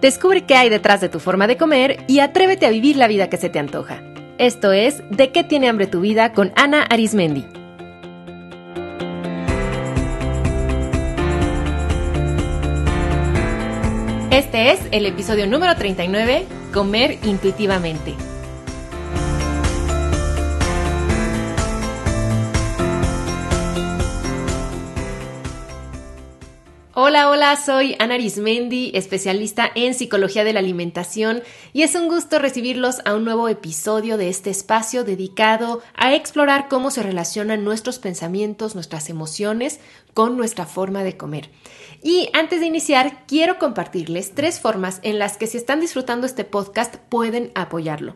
Descubre qué hay detrás de tu forma de comer y atrévete a vivir la vida que se te antoja. Esto es De qué tiene hambre tu vida con Ana Arismendi. Este es el episodio número 39, Comer intuitivamente. Hola, hola, soy Ana Arismendi, especialista en psicología de la alimentación y es un gusto recibirlos a un nuevo episodio de este espacio dedicado a explorar cómo se relacionan nuestros pensamientos, nuestras emociones con nuestra forma de comer. Y antes de iniciar, quiero compartirles tres formas en las que si están disfrutando este podcast pueden apoyarlo.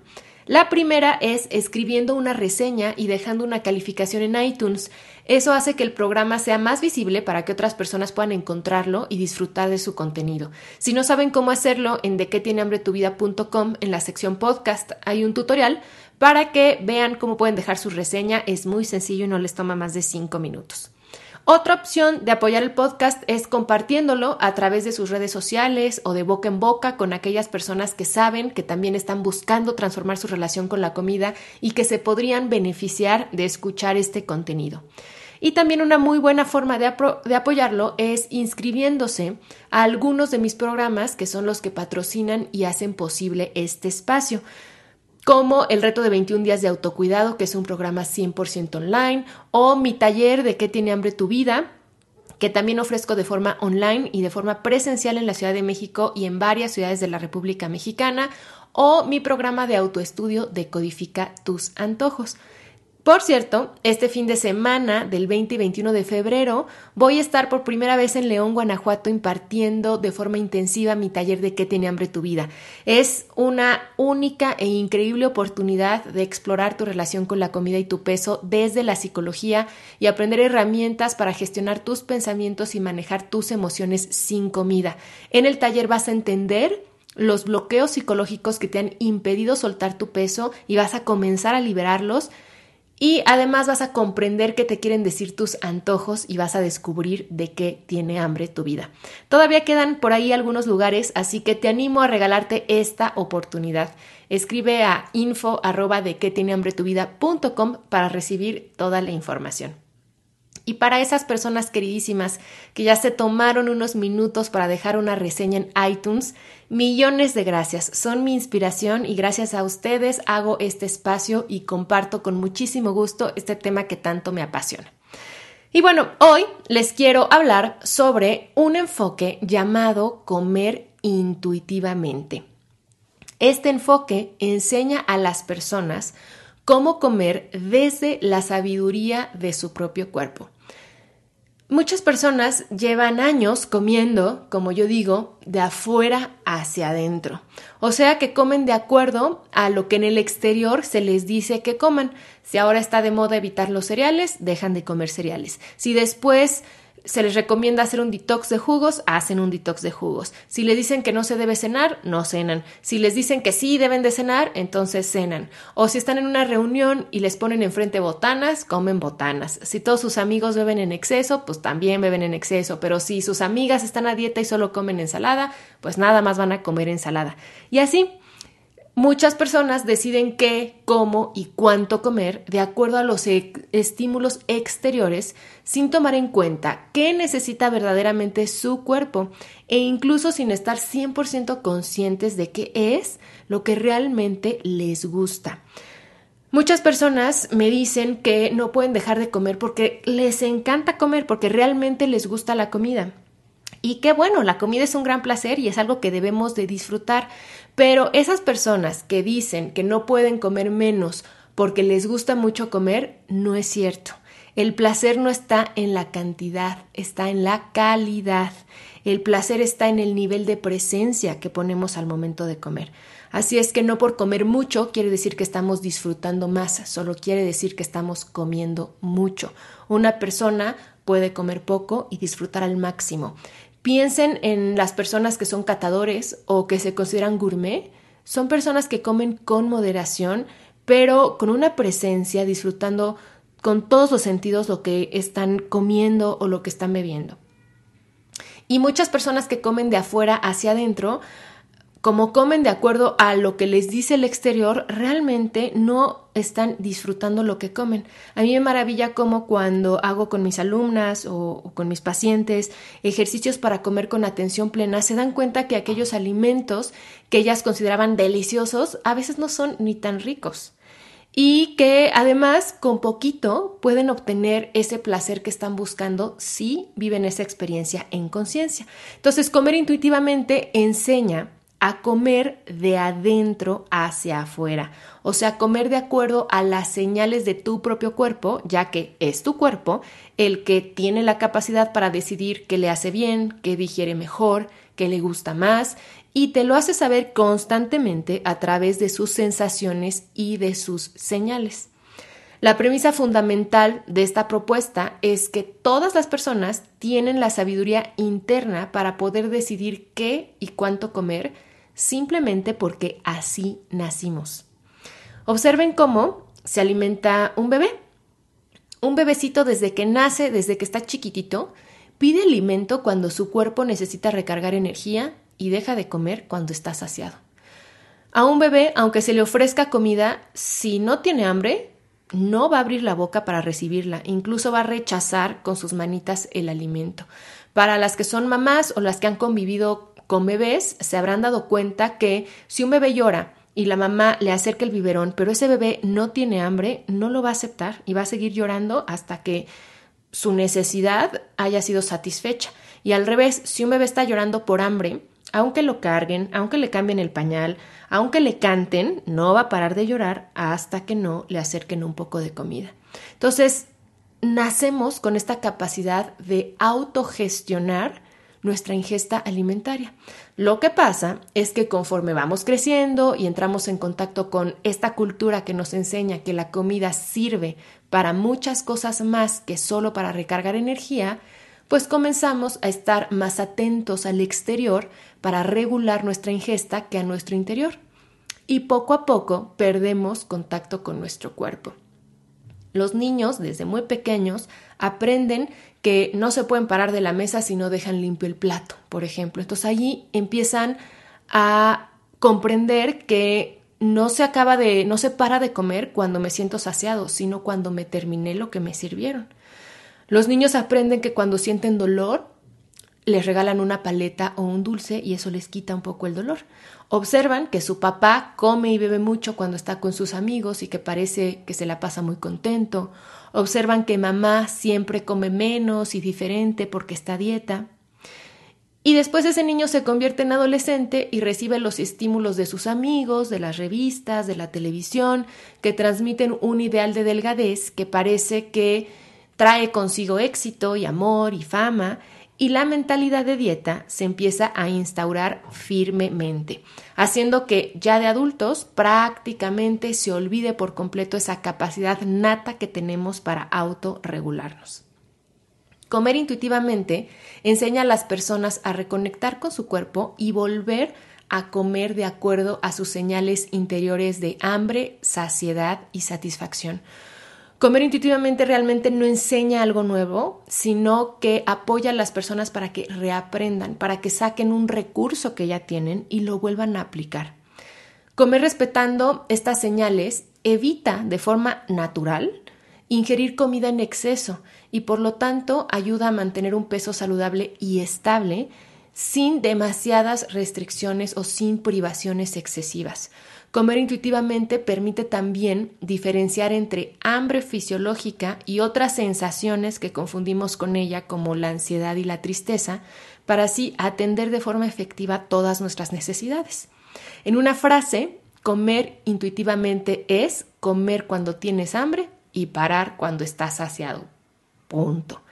La primera es escribiendo una reseña y dejando una calificación en iTunes. Eso hace que el programa sea más visible para que otras personas puedan encontrarlo y disfrutar de su contenido. Si no saben cómo hacerlo, en de qué tiene hambre tu vida.com en la sección podcast hay un tutorial para que vean cómo pueden dejar su reseña. Es muy sencillo y no les toma más de cinco minutos. Otra opción de apoyar el podcast es compartiéndolo a través de sus redes sociales o de boca en boca con aquellas personas que saben que también están buscando transformar su relación con la comida y que se podrían beneficiar de escuchar este contenido. Y también una muy buena forma de, apoyarlo es inscribiéndose a algunos de mis programas que son los que patrocinan y hacen posible este espacio como el reto de 21 días de autocuidado, que es un programa 100% online, o mi taller de qué tiene hambre tu vida, que también ofrezco de forma online y de forma presencial en la Ciudad de México y en varias ciudades de la República Mexicana, o mi programa de autoestudio de Codifica tus antojos. Por cierto, este fin de semana del 20 y 21 de febrero voy a estar por primera vez en León, Guanajuato, impartiendo de forma intensiva mi taller de qué tiene hambre tu vida. Es una única e increíble oportunidad de explorar tu relación con la comida y tu peso desde la psicología y aprender herramientas para gestionar tus pensamientos y manejar tus emociones sin comida. En el taller vas a entender los bloqueos psicológicos que te han impedido soltar tu peso y vas a comenzar a liberarlos y además vas a comprender qué te quieren decir tus antojos y vas a descubrir de qué tiene hambre tu vida. Todavía quedan por ahí algunos lugares, así que te animo a regalarte esta oportunidad. Escribe a info arroba de qué tiene hambre tu vida.com para recibir toda la información. Y para esas personas queridísimas que ya se tomaron unos minutos para dejar una reseña en iTunes, millones de gracias. Son mi inspiración y gracias a ustedes hago este espacio y comparto con muchísimo gusto este tema que tanto me apasiona. Y bueno, hoy les quiero hablar sobre un enfoque llamado comer intuitivamente. Este enfoque enseña a las personas cómo comer desde la sabiduría de su propio cuerpo. Muchas personas llevan años comiendo, como yo digo, de afuera hacia adentro. O sea que comen de acuerdo a lo que en el exterior se les dice que coman. Si ahora está de moda evitar los cereales, dejan de comer cereales. Si después se les recomienda hacer un detox de jugos, hacen un detox de jugos. Si les dicen que no se debe cenar, no cenan. Si les dicen que sí deben de cenar, entonces cenan. O si están en una reunión y les ponen enfrente botanas, comen botanas. Si todos sus amigos beben en exceso, pues también beben en exceso. Pero si sus amigas están a dieta y solo comen ensalada, pues nada más van a comer ensalada. Y así Muchas personas deciden qué, cómo y cuánto comer de acuerdo a los e-, estímulos exteriores sin tomar en cuenta qué necesita verdaderamente su cuerpo e incluso sin estar 100% conscientes de qué es lo que realmente les gusta. Muchas personas me dicen que no pueden dejar de comer porque les encanta comer, porque realmente les gusta la comida. Y qué bueno, la comida es un gran placer y es algo que debemos de disfrutar, pero esas personas que dicen que no pueden comer menos porque les gusta mucho comer, no es cierto. El placer no está en la cantidad, está en la calidad. El placer está en el nivel de presencia que ponemos al momento de comer. Así es que no por comer mucho quiere decir que estamos disfrutando más, solo quiere decir que estamos comiendo mucho. Una persona puede comer poco y disfrutar al máximo. Piensen en las personas que son catadores o que se consideran gourmet. Son personas que comen con moderación, pero con una presencia, disfrutando con todos los sentidos lo que están comiendo o lo que están bebiendo. Y muchas personas que comen de afuera hacia adentro como comen de acuerdo a lo que les dice el exterior, realmente no están disfrutando lo que comen. A mí me maravilla como cuando hago con mis alumnas o, con mis pacientes ejercicios para comer con atención plena, se dan cuenta que aquellos alimentos que ellas consideraban deliciosos a veces no son ni tan ricos y que además con poquito pueden obtener ese placer que están buscando si viven esa experiencia en conciencia. Entonces, comer intuitivamente enseña a comer de adentro hacia afuera, o sea, comer de acuerdo a las señales de tu propio cuerpo, ya que es tu cuerpo el que tiene la capacidad para decidir qué le hace bien, qué digiere mejor, qué le gusta más, y te lo hace saber constantemente a través de sus sensaciones y de sus señales. La premisa fundamental de esta propuesta es que todas las personas tienen la sabiduría interna para poder decidir qué y cuánto comer, simplemente porque así nacimos. Observen cómo se alimenta un bebé. Un bebecito desde que nace, desde que está chiquitito, pide alimento cuando su cuerpo necesita recargar energía y deja de comer cuando está saciado. A un bebé, aunque se le ofrezca comida, si no tiene hambre, no va a abrir la boca para recibirla, incluso va a rechazar con sus manitas el alimento. Para las que son mamás o las que han convivido con bebés se habrán dado cuenta que si un bebé llora y la mamá le acerca el biberón, pero ese bebé no tiene hambre, no lo va a aceptar y va a seguir llorando hasta que su necesidad haya sido satisfecha. Y al revés, si un bebé está llorando por hambre, aunque lo carguen, aunque le cambien el pañal, aunque le canten, no va a parar de llorar hasta que no le acerquen un poco de comida. Entonces, nacemos con esta capacidad de autogestionar nuestra ingesta alimentaria. Lo que pasa es que conforme vamos creciendo y entramos en contacto con esta cultura que nos enseña que la comida sirve para muchas cosas más que solo para recargar energía, pues comenzamos a estar más atentos al exterior para regular nuestra ingesta que a nuestro interior. Y poco a poco perdemos contacto con nuestro cuerpo. Los niños, desde muy pequeños, aprenden que no se pueden parar de la mesa si no dejan limpio el plato, por ejemplo. Entonces allí empiezan a comprender que no se acaba de, no se para de comer cuando me siento saciado, sino cuando me terminé lo que me sirvieron. Los niños aprenden que cuando sienten dolor, les regalan una paleta o un dulce y eso les quita un poco el dolor. Observan que su papá come y bebe mucho cuando está con sus amigos y que parece que se la pasa muy contento. Observan que mamá siempre come menos y diferente porque está dieta. Y después ese niño se convierte en adolescente y recibe los estímulos de sus amigos, de las revistas, de la televisión, que transmiten un ideal de delgadez que parece que trae consigo éxito y amor y fama, y la mentalidad de dieta se empieza a instaurar firmemente, haciendo que ya de adultos prácticamente se olvide por completo esa capacidad nata que tenemos para autorregularnos. Comer intuitivamente enseña a las personas a reconectar con su cuerpo y volver a comer de acuerdo a sus señales interiores de hambre, saciedad y satisfacción Comer intuitivamente realmente no enseña algo nuevo, sino que apoya a las personas para que reaprendan, para que saquen un recurso que ya tienen y lo vuelvan a aplicar. Comer respetando estas señales evita de forma natural ingerir comida en exceso y por lo tanto ayuda a mantener un peso saludable y estable sin demasiadas restricciones o sin privaciones excesivas. Comer intuitivamente permite también diferenciar entre hambre fisiológica y otras sensaciones que confundimos con ella como la ansiedad y la tristeza, para así atender de forma efectiva todas nuestras necesidades. En una frase, comer intuitivamente es comer cuando tienes hambre y parar cuando estás saciado. Punto.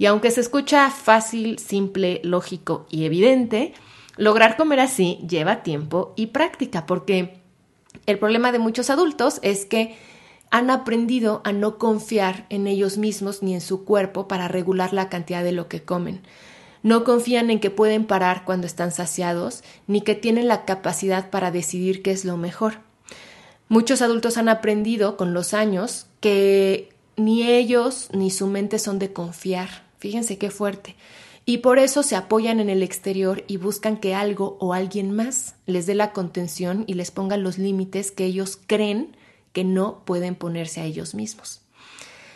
Y aunque se escucha fácil, simple, lógico y evidente, lograr comer así lleva tiempo y práctica porque el problema de muchos adultos es que han aprendido a no confiar en ellos mismos ni en su cuerpo para regular la cantidad de lo que comen. No confían en que pueden parar cuando están saciados, ni que tienen la capacidad para decidir qué es lo mejor. Muchos adultos han aprendido con los años que ni ellos ni su mente son de confiar. Fíjense qué fuerte. y por eso se apoyan en el exterior y buscan que algo o alguien más les dé la contención y les ponga los límites que ellos creen que no pueden ponerse a ellos mismos.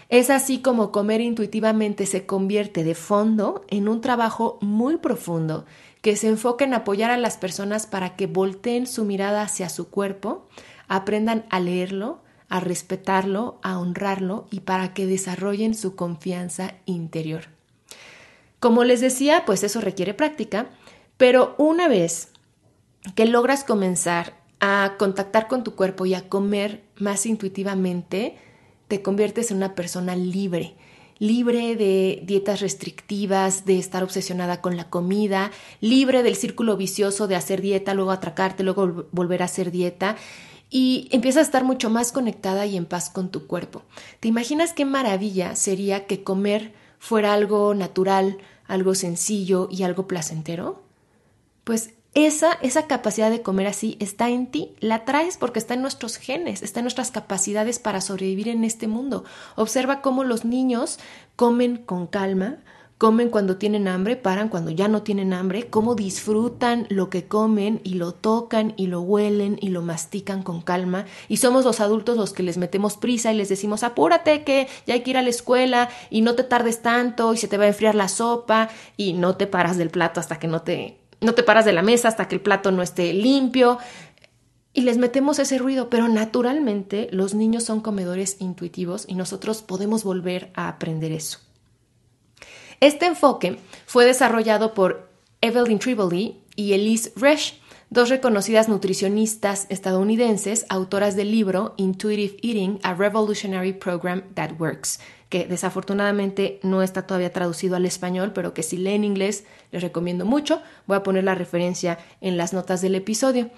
Es así como comer intuitivamente se convierte de fondo en un trabajo muy profundo que se enfoca en apoyar a las personas para que volteen su mirada hacia su cuerpo, aprendan a leerlo, a respetarlo, a honrarlo y para que desarrollen su confianza interior. Como les decía, pues eso requiere práctica, pero una vez que logras comenzar a contactar con tu cuerpo y a comer más intuitivamente, te conviertes en una persona libre, libre de dietas restrictivas, de estar obsesionada con la comida, libre del círculo vicioso de hacer dieta, luego atracarte, luego volver a hacer dieta y empiezas a estar mucho más conectada y en paz con tu cuerpo. ¿Te imaginas qué maravilla sería que comer fuera algo natural, algo sencillo y algo placentero? Pues esa, esa capacidad de comer así está en ti, la traes porque está en nuestros genes, está en nuestras capacidades para sobrevivir en este mundo. Observa cómo los niños comen con calma, comen cuando tienen hambre, paran cuando ya no tienen hambre, cómo disfrutan lo que comen y lo tocan y lo huelen y lo mastican con calma. Y somos los adultos los que les metemos prisa y les decimos apúrate que ya hay que ir a la escuela y no te tardes tanto y se te va a enfriar la sopa y no te paras del plato hasta que no te no te paras de la mesa hasta que el plato no esté limpio. Y les metemos ese ruido, pero naturalmente los niños son comedores intuitivos y nosotros podemos volver a aprender eso. Este enfoque fue desarrollado por Evelyn Tribole y Elise Resch, dos reconocidas nutricionistas estadounidenses, autoras del libro Intuitive Eating, a Revolutionary Program That Works, que desafortunadamente no está todavía traducido al español, pero que si leen inglés les recomiendo mucho. Voy a poner la referencia en las notas del episodio.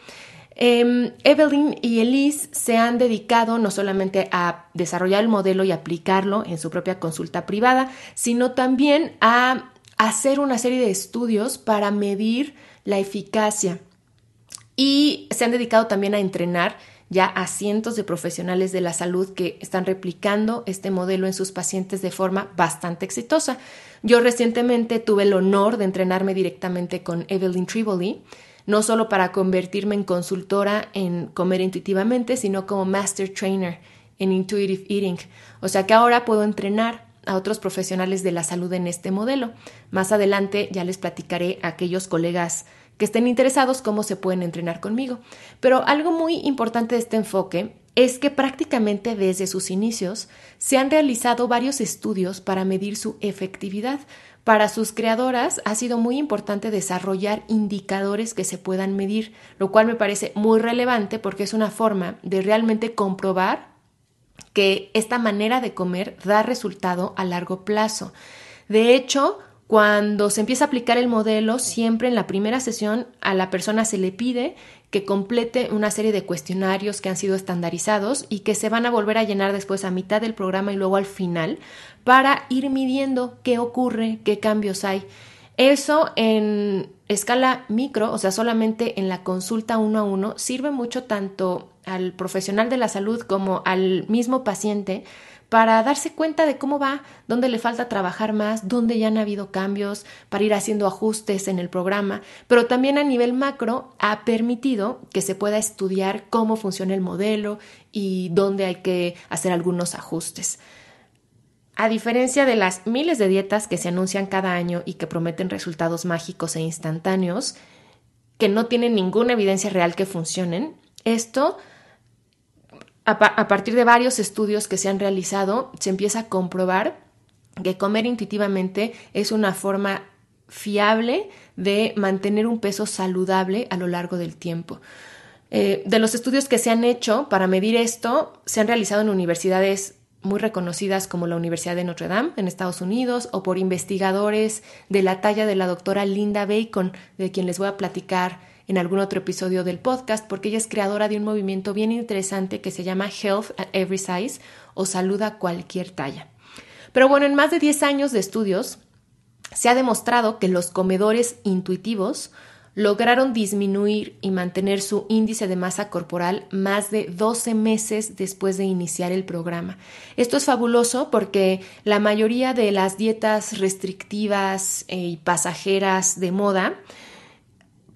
Em, Evelyn y Elise se han dedicado no solamente a desarrollar el modelo y aplicarlo en su propia consulta privada, sino también a hacer una serie de estudios para medir la eficacia. Y se han dedicado también a entrenar ya a cientos de profesionales de la salud que están replicando este modelo en sus pacientes de forma bastante exitosa. Yo recientemente tuve el honor de entrenarme directamente con Evelyn Triboli, no solo para convertirme en consultora en comer intuitivamente, sino como master trainer en intuitive eating. O sea que ahora puedo entrenar a otros profesionales de la salud en este modelo. Más adelante ya les platicaré a aquellos colegas que estén interesados cómo se pueden entrenar conmigo. Pero algo muy importante de este enfoque es que prácticamente desde sus inicios se han realizado varios estudios para medir su efectividad. Para sus creadoras ha sido muy importante desarrollar indicadores que se puedan medir, lo cual me parece muy relevante porque es una forma de realmente comprobar que esta manera de comer da resultado a largo plazo. De hecho, cuando se empieza a aplicar el modelo, siempre en la primera sesión a la persona se le pide que complete una serie de cuestionarios que han sido estandarizados y que se van a volver a llenar después a mitad del programa y luego al final para ir midiendo qué ocurre, qué cambios hay. Eso en escala micro, o sea, solamente en la consulta uno a uno, sirve mucho tanto al profesional de la salud como al mismo paciente para darse cuenta de cómo va, dónde le falta trabajar más, dónde ya han habido cambios, para ir haciendo ajustes en el programa, pero también a nivel macro ha permitido que se pueda estudiar cómo funciona el modelo y dónde hay que hacer algunos ajustes. A diferencia de las miles de dietas que se anuncian cada año y que prometen resultados mágicos e instantáneos, que no tienen ninguna evidencia real que funcionen, esto a, partir de varios estudios que se han realizado, se empieza a comprobar que comer intuitivamente es una forma fiable de mantener un peso saludable a lo largo del tiempo. Eh, de los estudios que se han hecho para medir esto, se han realizado en universidades muy reconocidas como la Universidad de Notre Dame en Estados Unidos o por investigadores de la talla de la doctora Linda Bacon, de quien les voy a platicar en algún otro episodio del podcast, porque ella es creadora de un movimiento bien interesante que se llama Health at Every Size o Salud a cualquier talla. Pero bueno, en más de 10 años de estudios se ha demostrado que los comedores intuitivos lograron disminuir y mantener su índice de masa corporal más de 12 meses después de iniciar el programa. Esto es fabuloso porque la mayoría de las dietas restrictivas eh, y pasajeras de moda,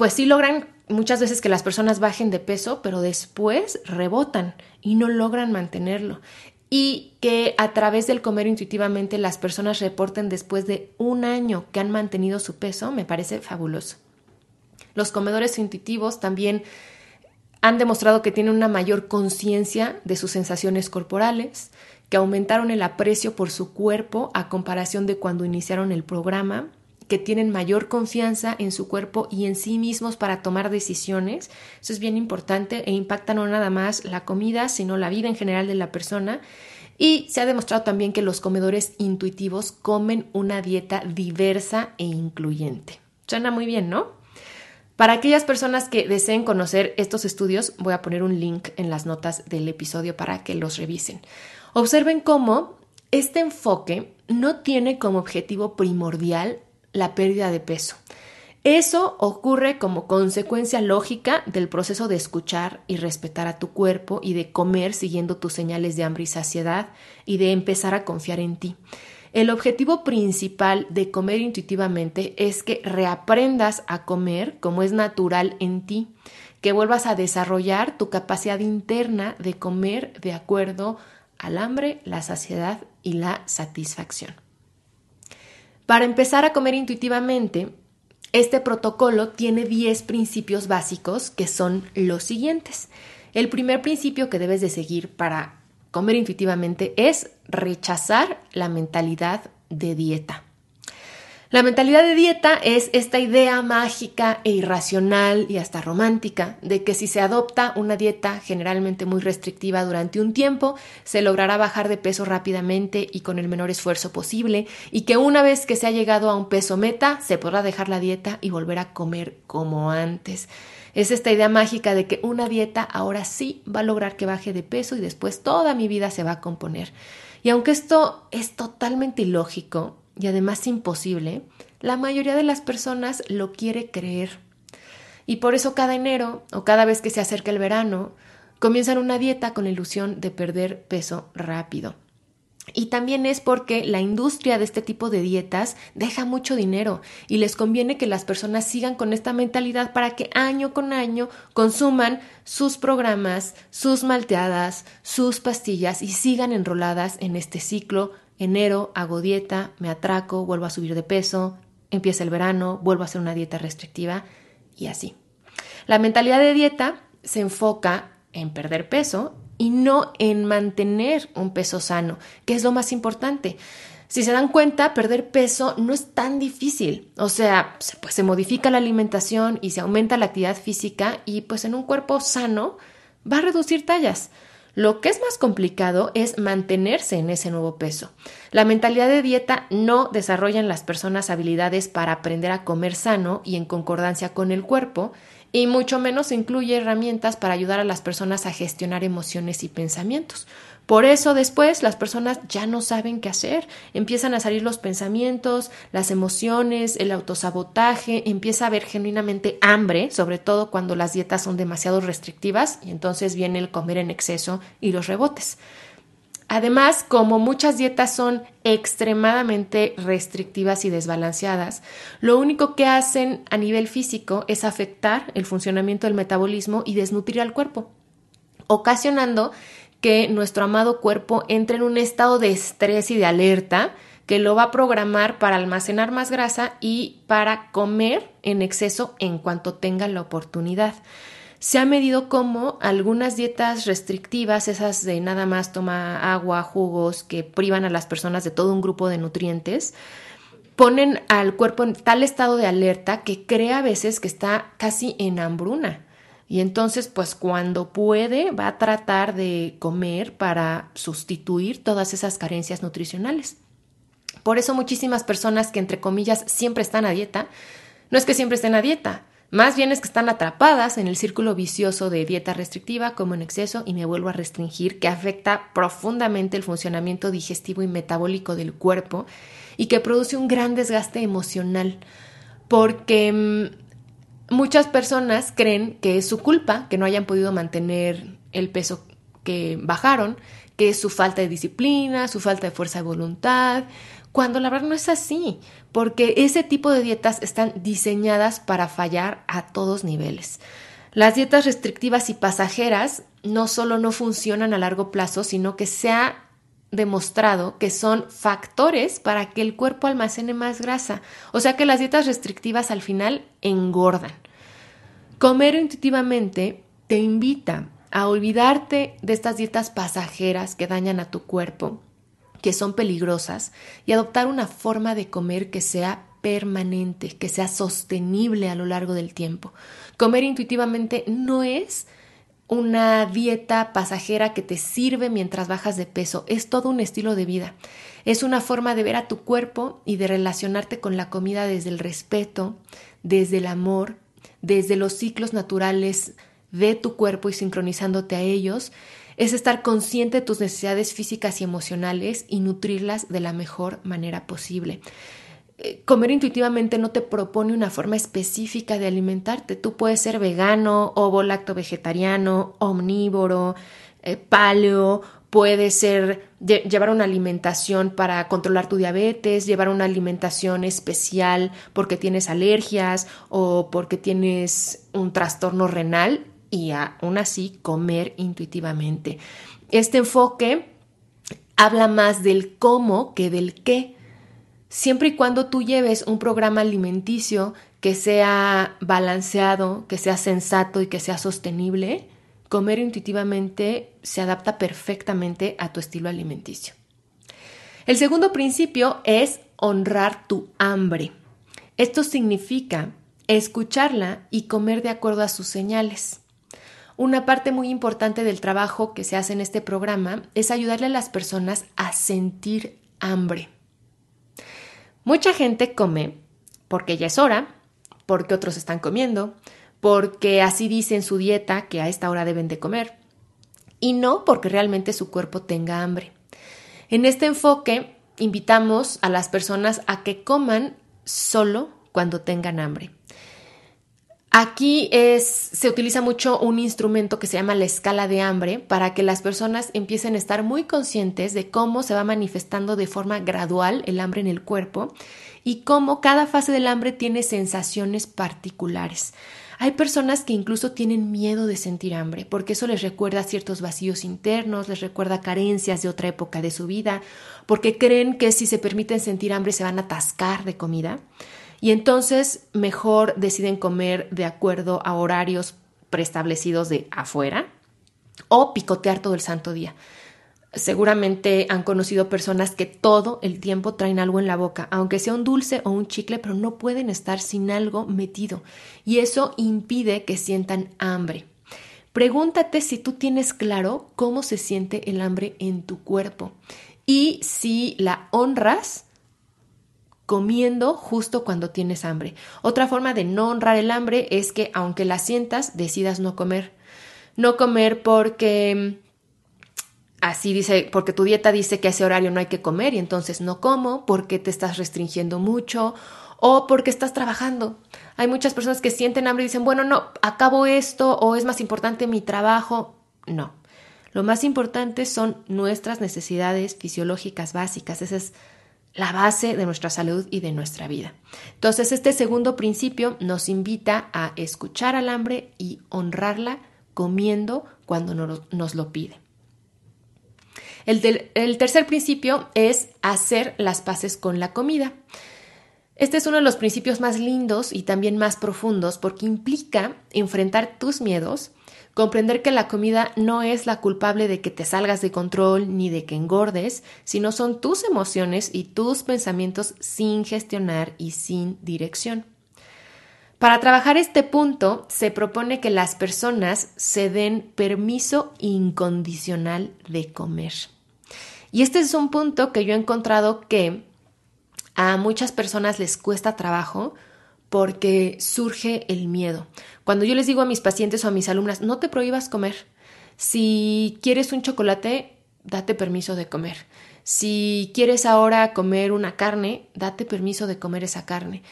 pues sí logran muchas veces que las personas bajen de peso, pero después rebotan y no logran mantenerlo. Y que a través del comer intuitivamente las personas reporten después de un año que han mantenido su peso, me parece fabuloso. Los comedores intuitivos también han demostrado que tienen una mayor conciencia de sus sensaciones corporales, que aumentaron el aprecio por su cuerpo a comparación de cuando iniciaron el programa, que tienen mayor confianza en su cuerpo y en sí mismos para tomar decisiones. Eso es bien importante e impacta no nada más la comida, sino la vida en general de la persona. Y se ha demostrado también que los comedores intuitivos comen una dieta diversa e incluyente. Suena muy bien, ¿no? Para aquellas personas que deseen conocer estos estudios, voy a poner un link en las notas del episodio para que los revisen. Observen cómo este enfoque no tiene como objetivo primordial la pérdida de peso. Eso ocurre como consecuencia lógica del proceso de escuchar y respetar a tu cuerpo y de comer siguiendo tus señales de hambre y saciedad y de empezar a confiar en ti. El objetivo principal de comer intuitivamente es que reaprendas a comer como es natural en ti, que vuelvas a desarrollar tu capacidad interna de comer de acuerdo al hambre, la saciedad y la satisfacción. Para empezar a comer intuitivamente, este protocolo tiene 10 principios básicos que son los siguientes. El primer principio que debes de seguir para comer intuitivamente es rechazar la mentalidad de dieta. La mentalidad de dieta es esta idea mágica e irracional y hasta romántica de que si se adopta una dieta generalmente muy restrictiva durante un tiempo, se logrará bajar de peso rápidamente y con el menor esfuerzo posible y que una vez que se ha llegado a un peso meta, se podrá dejar la dieta y volver a comer como antes. Es esta idea mágica de que una dieta ahora sí va a lograr que baje de peso y después toda mi vida se va a componer. Y aunque esto es totalmente ilógico y además imposible, la mayoría de las personas lo quiere creer. Y por eso cada enero o cada vez que se acerca el verano, comienzan una dieta con la ilusión de perder peso rápido. Y también es porque la industria de este tipo de dietas deja mucho dinero y les conviene que las personas sigan con esta mentalidad para que año con año consuman sus programas, sus malteadas, sus pastillas y sigan enroladas en este ciclo. Enero hago dieta, me atraco, vuelvo a subir de peso, empieza el verano, vuelvo a hacer una dieta restrictiva y así. La mentalidad de dieta se enfoca en perder peso y no en mantener un peso sano, que es lo más importante. Si se dan cuenta, perder peso no es tan difícil. O sea, pues se modifica la alimentación y se aumenta la actividad física y pues en un cuerpo sano va a reducir tallas. Lo que es más complicado es mantenerse en ese nuevo peso. La mentalidad de dieta no desarrolla en las personas habilidades para aprender a comer sano y en concordancia con el cuerpo y mucho menos incluye herramientas para ayudar a las personas a gestionar emociones y pensamientos. Por eso después las personas ya no saben qué hacer, empiezan a salir los pensamientos, las emociones, el autosabotaje, empieza a haber genuinamente hambre, sobre todo cuando las dietas son demasiado restrictivas y entonces viene el comer en exceso y los rebotes. Además, como muchas dietas son extremadamente restrictivas y desbalanceadas, lo único que hacen a nivel físico es afectar el funcionamiento del metabolismo y desnutrir al cuerpo, ocasionando que nuestro amado cuerpo entre en un estado de estrés y de alerta que lo va a programar para almacenar más grasa y para comer en exceso en cuanto tenga la oportunidad se ha medido como algunas dietas restrictivas, esas de nada más toma agua, jugos, que privan a las personas de todo un grupo de nutrientes, ponen al cuerpo en tal estado de alerta que crea a veces que está casi en hambruna. Y entonces, pues cuando puede, va a tratar de comer para sustituir todas esas carencias nutricionales. Por eso muchísimas personas que, entre comillas, siempre están a dieta, no es que siempre estén a dieta, más bien es que están atrapadas en el círculo vicioso de dieta restrictiva, como en exceso y me vuelvo a restringir, que afecta profundamente el funcionamiento digestivo y metabólico del cuerpo y que produce un gran desgaste emocional. Porque, mm, muchas personas creen que es su culpa que no hayan podido mantener el peso que bajaron, que es su falta de disciplina, su falta de fuerza de voluntad, cuando la verdad no es así, porque ese tipo de dietas están diseñadas para fallar a todos niveles. Las dietas restrictivas y pasajeras no solo no funcionan a largo plazo, sino que se ha demostrado que son factores para que el cuerpo almacene más grasa. O sea que las dietas restrictivas al final engordan. Comer intuitivamente te invita a olvidarte de estas dietas pasajeras que dañan a tu cuerpo que son peligrosas y adoptar una forma de comer que sea permanente, que sea sostenible a lo largo del tiempo. Comer intuitivamente no es una dieta pasajera que te sirve mientras bajas de peso, es todo un estilo de vida. Es una forma de ver a tu cuerpo y de relacionarte con la comida desde el respeto, desde el amor, desde los ciclos naturales de tu cuerpo y sincronizándote a ellos es estar consciente de tus necesidades físicas y emocionales y nutrirlas de la mejor manera posible. Eh, comer intuitivamente no te propone una forma específica de alimentarte. Tú puedes ser vegano, ovo lacto vegetariano, omnívoro, eh, paleo, puedes ser llevar una alimentación para controlar tu diabetes, llevar una alimentación especial porque tienes alergias o porque tienes un trastorno renal y aún así comer intuitivamente. Este enfoque habla más del cómo que del qué. Siempre y cuando tú lleves un programa alimenticio que sea balanceado, que sea sensato y que sea sostenible, comer intuitivamente se adapta perfectamente a tu estilo alimenticio. El segundo principio es honrar tu hambre. Esto significa escucharla y comer de acuerdo a sus señales. Una parte muy importante del trabajo que se hace en este programa es ayudarle a las personas a sentir hambre. Mucha gente come porque ya es hora, porque otros están comiendo, porque así dice en su dieta que a esta hora deben de comer, y no porque realmente su cuerpo tenga hambre. En este enfoque invitamos a las personas a que coman solo cuando tengan hambre. Aquí se utiliza mucho un instrumento que se llama la escala de hambre para que las personas empiecen a estar muy conscientes de cómo se va manifestando de forma gradual el hambre en el cuerpo y cómo cada fase del hambre tiene sensaciones particulares. Hay personas que incluso tienen miedo de sentir hambre, porque eso les recuerda ciertos vacíos internos, les recuerda carencias de otra época de su vida, porque creen que si se permiten sentir hambre se van a atascar de comida y entonces mejor deciden comer de acuerdo a horarios preestablecidos de afuera o picotear todo el santo día. Seguramente han conocido personas que todo el tiempo traen algo en la boca, aunque sea un dulce o un chicle, pero no pueden estar sin algo metido y eso impide que sientan hambre. Pregúntate si tú tienes claro cómo se siente el hambre en tu cuerpo y si la honras comiendo justo cuando tienes hambre. Otra forma de no honrar el hambre es que aunque la sientas, decidas no comer. No comer porque así dice, porque tu dieta dice que a ese horario no hay que comer y entonces no como porque te estás restringiendo mucho o porque estás trabajando. Hay muchas personas que sienten hambre y dicen, bueno, no, acabo esto o es más importante mi trabajo. No. Lo más importante son nuestras necesidades fisiológicas básicas. Esa es la base de nuestra salud y de nuestra vida. Entonces, este segundo principio nos invita a escuchar al hambre y honrarla comiendo cuando nos lo pide. El, el, tercer principio es hacer las paces con la comida. Este es uno de los principios más lindos y también más profundos porque implica enfrentar tus miedos, Comprender que la comida no es la culpable de que te salgas de control ni de que engordes, sino son tus emociones y tus pensamientos sin gestionar y sin dirección. Para trabajar este punto, se propone que las personas se den permiso incondicional de comer. Y este es un punto que yo he encontrado que a muchas personas les cuesta trabajo porque surge el miedo. Cuando yo les digo a mis pacientes o a mis alumnas, no te prohíbas comer. Si quieres un chocolate, date permiso de comer. Si quieres ahora comer una carne, date permiso de comer esa carne.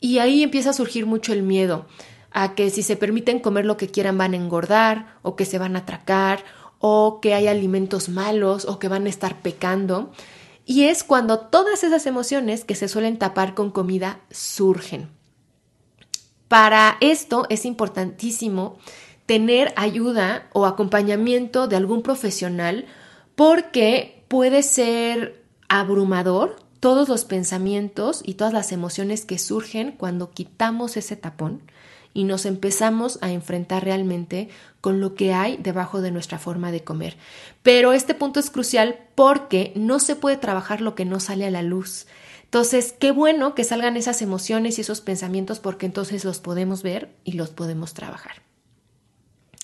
Y ahí empieza a surgir mucho el miedo. a que si se permiten comer lo que quieran van a engordar o que se van a atracar o que hay alimentos malos o que van a estar pecando. Y es cuando todas esas emociones que se suelen tapar con comida surgen. Para esto es importantísimo tener ayuda o acompañamiento de algún profesional porque puede ser abrumador todos los pensamientos y todas las emociones que surgen cuando quitamos ese tapón y nos empezamos a enfrentar realmente con lo que hay debajo de nuestra forma de comer. Pero este punto es crucial porque no se puede trabajar lo que no sale a la luz. Entonces, qué bueno que salgan esas emociones y esos pensamientos porque entonces los podemos ver y los podemos trabajar.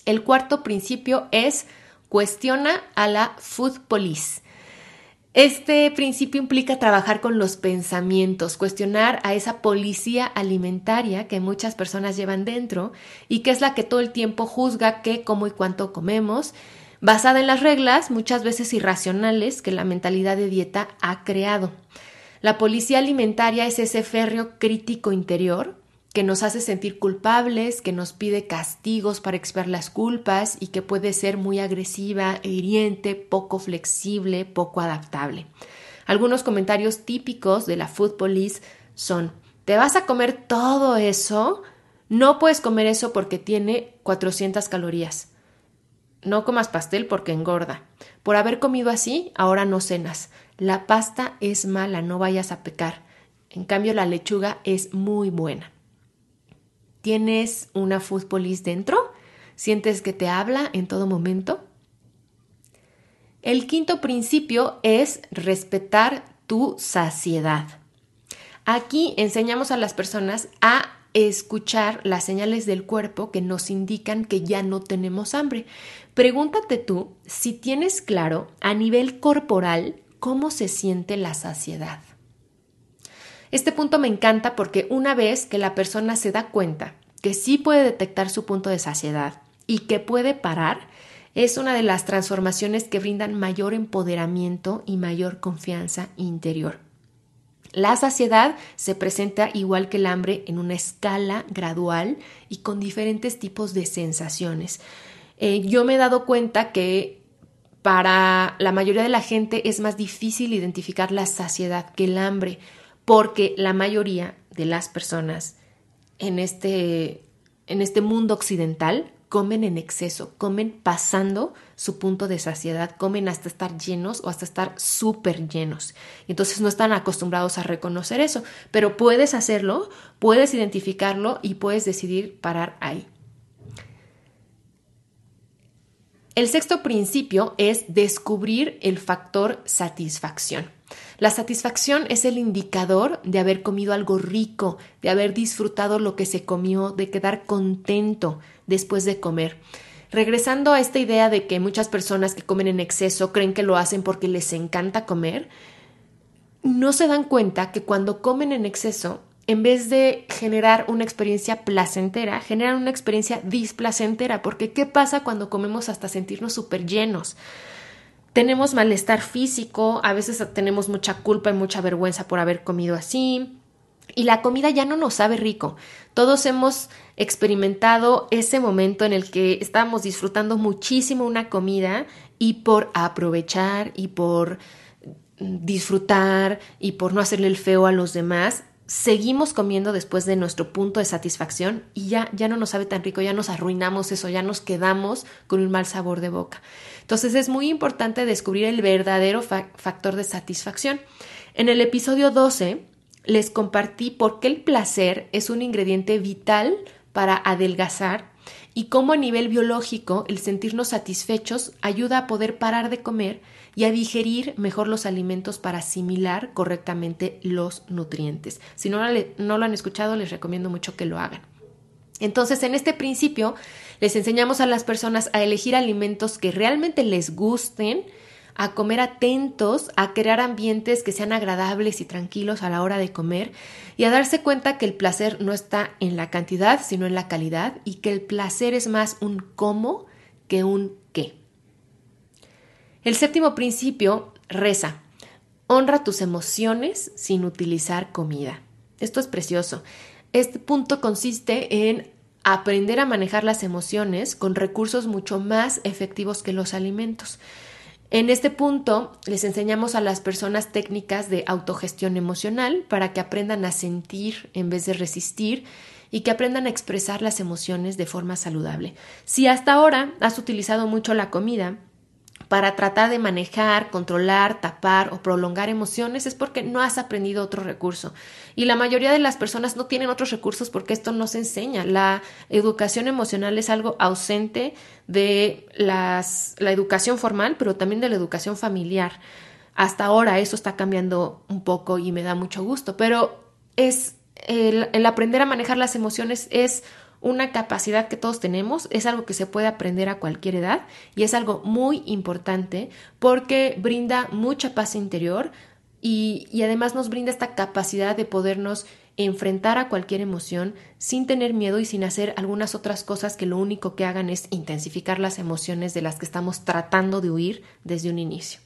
El cuarto principio es cuestiona a la food police. Este principio implica trabajar con los pensamientos, cuestionar a esa policía alimentaria que muchas personas llevan dentro y que es la que todo el tiempo juzga qué, cómo y cuánto comemos, basada en las reglas, muchas veces irracionales, que la mentalidad de dieta ha creado. La policía alimentaria es ese férreo crítico interior que nos hace sentir culpables, que nos pide castigos para expiar las culpas y que puede ser muy agresiva e hiriente, poco flexible, poco adaptable. Algunos comentarios típicos de la food police son ¿Te vas a comer todo eso? No puedes comer eso porque tiene 400 calorías. No comas pastel porque engorda. Por haber comido así, ahora no cenas. La pasta es mala, no vayas a pecar. En cambio, la lechuga es muy buena. ¿Tienes una food dentro? ¿Sientes que te habla en todo momento? El quinto principio es respetar tu saciedad. Aquí enseñamos a las personas a escuchar las señales del cuerpo que nos indican que ya no tenemos hambre. Pregúntate tú si tienes claro a nivel corporal cómo se siente la saciedad. Este punto me encanta porque una vez que la persona se da cuenta que sí puede detectar su punto de saciedad y que puede parar, es una de las transformaciones que brindan mayor empoderamiento y mayor confianza interior. La saciedad se presenta igual que el hambre en una escala gradual y con diferentes tipos de sensaciones. Eh, yo me he dado cuenta que para la mayoría de la gente es más difícil identificar la saciedad que el hambre porque la mayoría de las personas en este, en este mundo occidental comen en exceso, comen pasando su punto de saciedad, comen hasta estar llenos o hasta estar súper llenos. Entonces no están acostumbrados a reconocer eso, pero puedes hacerlo, puedes identificarlo y puedes decidir parar ahí. El sexto principio es descubrir el factor satisfacción. La satisfacción es el indicador de haber comido algo rico, de haber disfrutado lo que se comió, de quedar contento después de comer. Regresando a esta idea de que muchas personas que comen en exceso creen que lo hacen porque les encanta comer, no se dan cuenta que cuando comen en exceso, en vez de generar una experiencia placentera, generan una experiencia displacentera, porque ¿qué pasa cuando comemos hasta sentirnos súper llenos? tenemos malestar físico, a veces tenemos mucha culpa y mucha vergüenza por haber comido así. Y la comida ya no nos sabe rico. Todos hemos experimentado ese momento en el que estábamos disfrutando muchísimo una comida y por aprovechar y por disfrutar y por no hacerle el feo a los demás, seguimos comiendo después de nuestro punto de satisfacción y ya, ya no nos sabe tan rico, ya nos arruinamos eso, ya nos quedamos con un mal sabor de boca. Entonces es muy importante descubrir el verdadero factor de satisfacción. En el episodio 12 les compartí por qué el placer es un ingrediente vital para adelgazar y cómo a nivel biológico el sentirnos satisfechos ayuda a poder parar de comer y a digerir mejor los alimentos para asimilar correctamente los nutrientes. Si no, no lo han escuchado, les recomiendo mucho que lo hagan. Entonces, en este principio, les enseñamos a las personas a elegir alimentos que realmente les gusten, a comer atentos, a crear ambientes que sean agradables y tranquilos a la hora de comer y a darse cuenta que el placer no está en la cantidad, sino en la calidad y que el placer es más un cómo que un qué. El séptimo principio reza, honra tus emociones sin utilizar comida. Esto es precioso. Este punto consiste en aprender a manejar las emociones con recursos mucho más efectivos que los alimentos. En este punto les enseñamos a las personas técnicas de autogestión emocional para que aprendan a sentir en vez de resistir y que aprendan a expresar las emociones de forma saludable. Si hasta ahora has utilizado mucho la comida, para tratar de manejar, controlar, tapar o prolongar emociones es porque no has aprendido otro recurso. Y la mayoría de las personas no tienen otros recursos porque esto no se enseña. La educación emocional es algo ausente de las, la educación formal, pero también de la educación familiar. Hasta ahora eso está cambiando un poco y me da mucho gusto, pero es el, el aprender a manejar las emociones es una capacidad que todos tenemos, es algo que se puede aprender a cualquier edad y es algo muy importante porque brinda mucha paz interior y, además nos brinda esta capacidad de podernos enfrentar a cualquier emoción sin tener miedo y sin hacer algunas otras cosas que lo único que hagan es intensificar las emociones de las que estamos tratando de huir desde un inicio.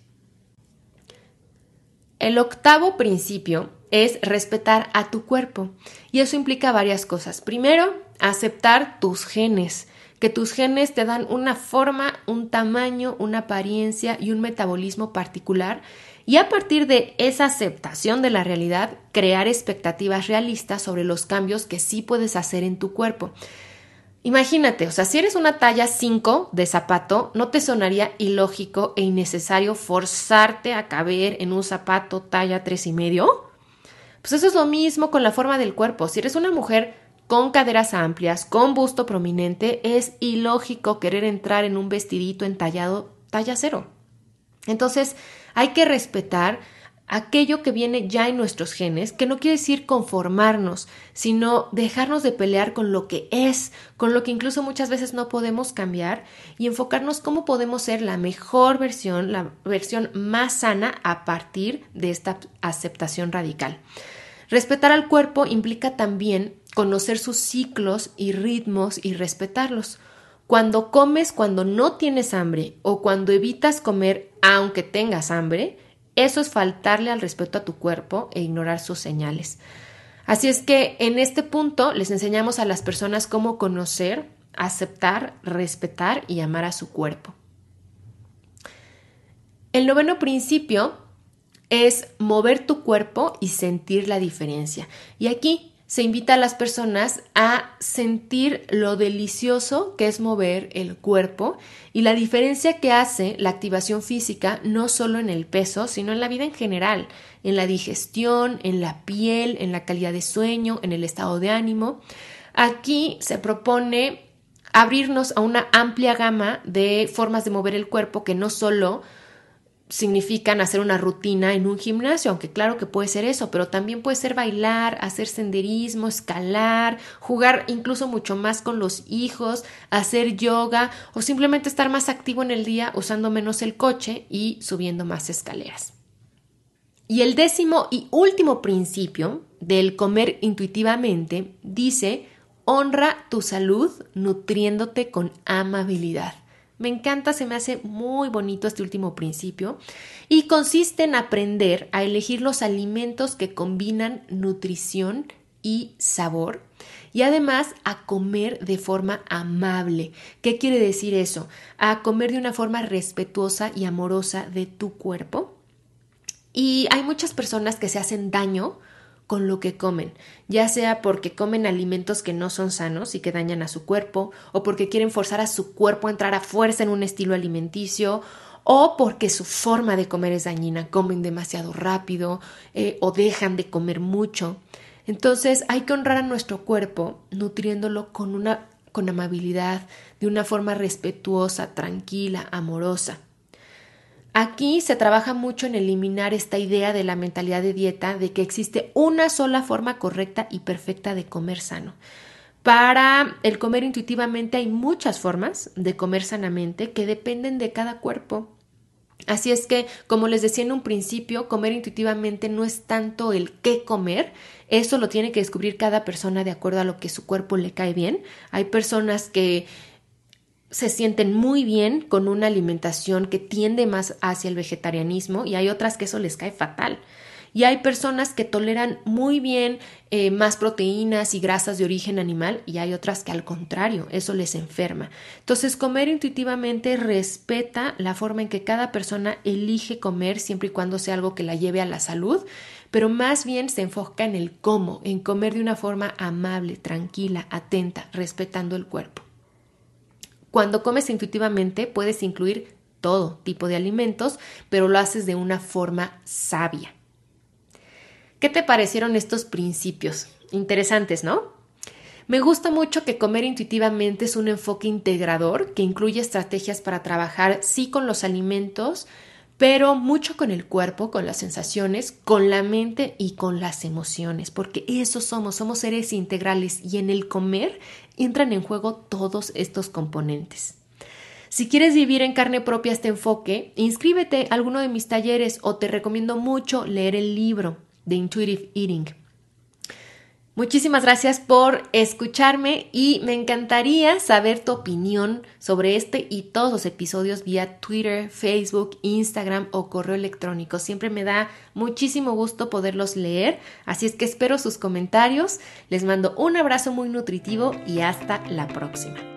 El octavo principio es respetar a tu cuerpo y eso implica varias cosas. Primero, aceptar tus genes, que tus genes te dan una forma, un tamaño, una apariencia y un metabolismo particular y a partir de esa aceptación de la realidad, crear expectativas realistas sobre los cambios que sí puedes hacer en tu cuerpo. Imagínate, o sea, si eres una talla 5 de zapato, ¿no te sonaría ilógico e innecesario forzarte a caber en un zapato talla tres y medio? Pues eso es lo mismo con la forma del cuerpo. Si eres una mujer con caderas amplias, con busto prominente, es ilógico querer entrar en un vestidito entallado talla cero. Entonces, hay que respetar aquello que viene ya en nuestros genes, que no quiere decir conformarnos, sino dejarnos de pelear con lo que es, con lo que incluso muchas veces no podemos cambiar y enfocarnos cómo podemos ser la mejor versión, la versión más sana a partir de esta aceptación radical. Respetar al cuerpo implica también conocer sus ciclos y ritmos y respetarlos. Cuando comes cuando no tienes hambre o cuando evitas comer aunque tengas hambre, eso es faltarle al respeto a tu cuerpo e ignorar sus señales. Así es que en este punto les enseñamos a las personas cómo conocer, aceptar, respetar y amar a su cuerpo. El noveno principio es mover tu cuerpo y sentir la diferencia. Y aquí se invita a las personas a sentir lo delicioso que es mover el cuerpo y la diferencia que hace la activación física no solo en el peso, sino en la vida en general, en la digestión, en la piel, en la calidad de sueño, en el estado de ánimo. Aquí se propone abrirnos a una amplia gama de formas de mover el cuerpo que no solo significan hacer una rutina en un gimnasio, aunque claro que puede ser eso, pero también puede ser bailar, hacer senderismo, escalar, jugar incluso mucho más con los hijos, hacer yoga o simplemente estar más activo en el día usando menos el coche y subiendo más escaleras. Y el décimo y último principio del comer intuitivamente dice, honra tu salud nutriéndote con amabilidad. Me encanta, se me hace muy bonito este último principio y consiste en aprender a elegir los alimentos que combinan nutrición y sabor y además a comer de forma amable. ¿Qué quiere decir eso? A comer de una forma respetuosa y amorosa de tu cuerpo. Y hay muchas personas que se hacen daño con lo que comen, ya sea porque comen alimentos que no son sanos y que dañan a su cuerpo, o porque quieren forzar a su cuerpo a entrar a fuerza en un estilo alimenticio, o porque su forma de comer es dañina, comen demasiado rápido eh, o dejan de comer mucho. Entonces hay que honrar a nuestro cuerpo nutriéndolo con una con amabilidad, de una forma respetuosa, tranquila, amorosa. Aquí se trabaja mucho en eliminar esta idea de la mentalidad de dieta de que existe una sola forma correcta y perfecta de comer sano. Para el comer intuitivamente hay muchas formas de comer sanamente que dependen de cada cuerpo. Así es que, como les decía en un principio, comer intuitivamente no es tanto el qué comer, eso lo tiene que descubrir cada persona de acuerdo a lo que su cuerpo le cae bien. Hay personas que se sienten muy bien con una alimentación que tiende más hacia el vegetarianismo y hay otras que eso les cae fatal. y hay personas que toleran muy bien eh, más proteínas y grasas de origen animal y hay otras que al contrario, eso les enferma. Entonces, comer intuitivamente respeta la forma en que cada persona elige comer siempre y cuando sea algo que la lleve a la salud, pero más bien se enfoca en el cómo, en comer de una forma amable, tranquila, atenta, respetando el cuerpo. Cuando comes intuitivamente puedes incluir todo tipo de alimentos, pero lo haces de una forma sabia. ¿Qué te parecieron estos principios? Interesantes, ¿no? Me gusta mucho que comer intuitivamente es un enfoque integrador que incluye estrategias para trabajar sí con los alimentos, pero mucho con el cuerpo, con las sensaciones, con la mente y con las emociones, porque eso somos, somos seres integrales y en el comer entran en juego todos estos componentes. Si quieres vivir en carne propia este enfoque, inscríbete a alguno de mis talleres o te recomiendo mucho leer el libro de Intuitive Eating. Muchísimas gracias por escucharme y me encantaría saber tu opinión sobre este y todos los episodios vía Twitter, Facebook, Instagram o correo electrónico. Siempre me da muchísimo gusto poderlos leer, así es que espero sus comentarios. Les mando un abrazo muy nutritivo y hasta la próxima.